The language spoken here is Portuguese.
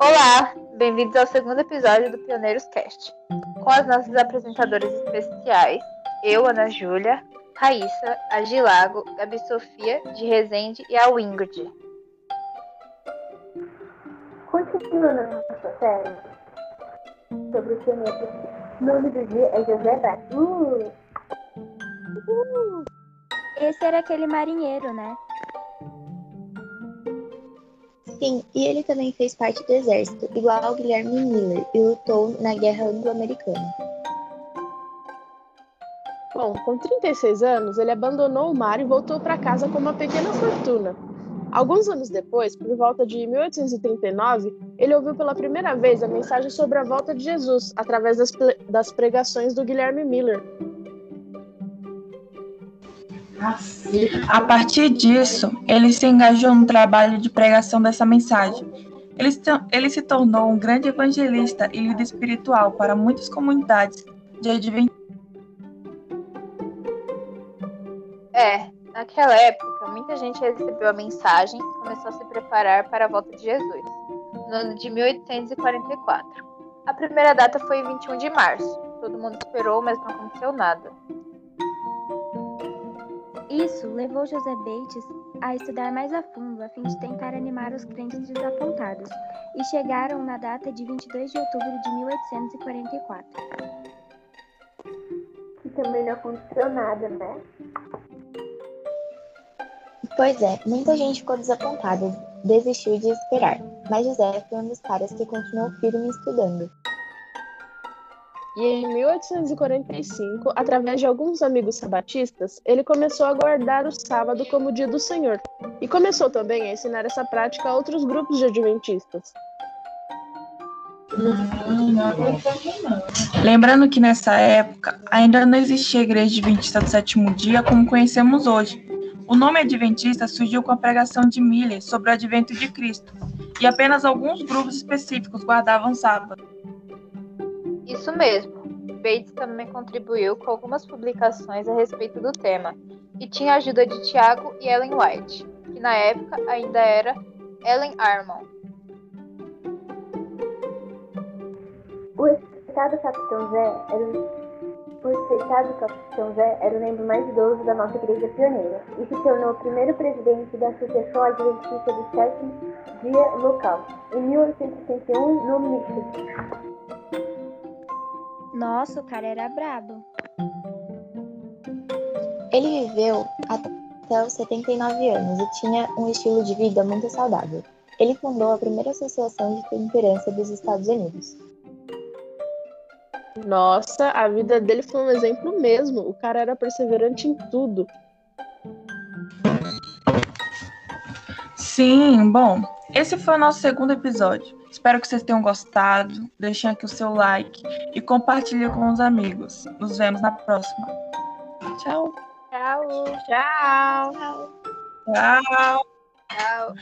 Olá, bem-vindos ao segundo episódio do Pioneiros Cast, com as nossas apresentadoras especiais, eu, Ana Júlia, Raíssa, a Gilago, Gabi Sofia, de Resende e a Wingrid. Continuando nossa série sobre o pioneiros, o nome do dia é José Bart. Uh! Uh! Esse era aquele marinheiro, né? Sim, e ele também fez parte do exército, igual ao Guilherme Miller, e lutou na Guerra Anglo-Americana. Bom, com 36 anos, ele abandonou o mar e voltou para casa com uma pequena fortuna. Alguns anos depois, por volta de 1839, ele ouviu pela primeira vez a mensagem sobre a volta de Jesus através das, das pregações do Guilherme Miller. A partir disso, ele se engajou no trabalho de pregação dessa mensagem. Ele se, ele se tornou um grande evangelista e líder espiritual para muitas comunidades de Adventistas. É, naquela época, muita gente recebeu a mensagem e começou a se preparar para a volta de Jesus, no ano de 1844. A primeira data foi 21 de março. Todo mundo esperou, mas não aconteceu nada. Isso levou José Bates a estudar mais a fundo a fim de tentar animar os crentes desapontados, e chegaram na data de 22 de outubro de 1844. Que também não aconteceu nada, né? Pois é, muita gente ficou desapontada, desistiu de esperar, mas José foi um dos caras que continuou firme estudando. E em 1845, através de alguns amigos sabatistas, ele começou a guardar o sábado como dia do Senhor. E começou também a ensinar essa prática a outros grupos de adventistas. Lembrando que nessa época ainda não existia a Igreja Adventista do Sétimo Dia como conhecemos hoje. O nome Adventista surgiu com a pregação de Miller sobre o advento de Cristo, e apenas alguns grupos específicos guardavam sábado. Isso mesmo. Bates também contribuiu com algumas publicações a respeito do tema, e tinha a ajuda de Tiago e Ellen White, que na época ainda era Ellen Armon. O respeitado Capitão Zé era o respeitado Capitão Zé era o membro mais idoso da nossa igreja pioneira e se tornou o primeiro presidente da Associação Adventista do Sétimo Dia Local, em 1861, no Michigan. Nossa, o cara era brabo. Ele viveu até os 79 anos e tinha um estilo de vida muito saudável. Ele fundou a primeira associação de temperança dos Estados Unidos. Nossa, a vida dele foi um exemplo mesmo. O cara era perseverante em tudo. Sim, bom, esse foi o nosso segundo episódio. Espero que vocês tenham gostado. Deixem aqui o seu like e compartilhe com os amigos. Nos vemos na próxima. Tchau. Tchau. Tchau. Tchau. Tchau. Tchau.